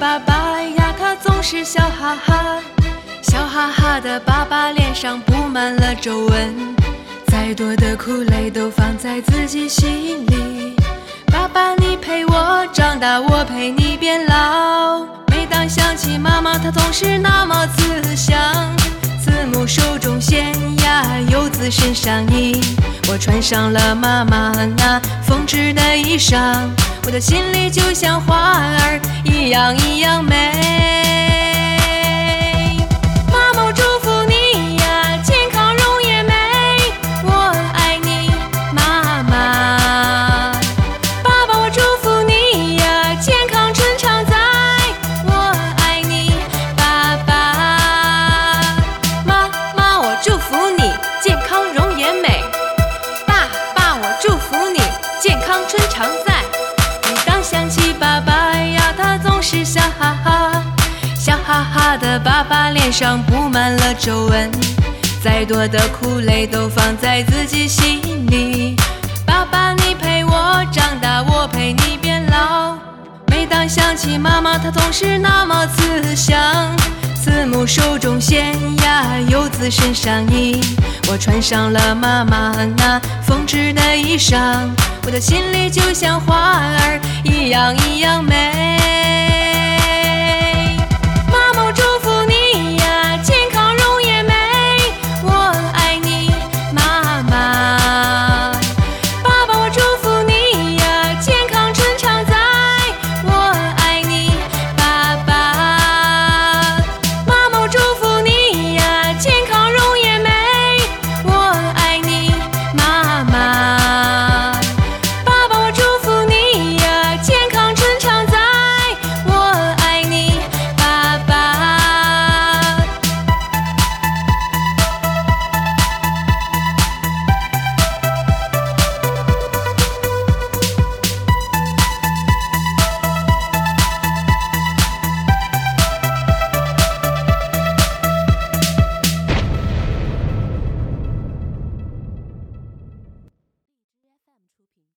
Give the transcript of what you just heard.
爸爸呀，他总是笑哈哈，笑哈哈的爸爸脸上布满了皱纹，再多的苦累都放在自己心里。爸爸，你陪我长大，我陪你变老。每当想起妈妈，她总是那么慈祥。慈母手中线，子身上衣。我穿上了妈妈那缝制的衣裳，我的心里就像花儿一样一样美。常在。每当想起爸爸呀，他总是笑哈哈，笑哈哈的爸爸脸上布满了皱纹，再多的苦累都放在自己心里。爸爸，你陪我长大，我陪你变老。每当想起妈妈，她总是那么慈祥。慈母手中线呀，游子身上衣。我穿上了妈妈那缝制的衣裳，我的心里就像花儿一样一样美。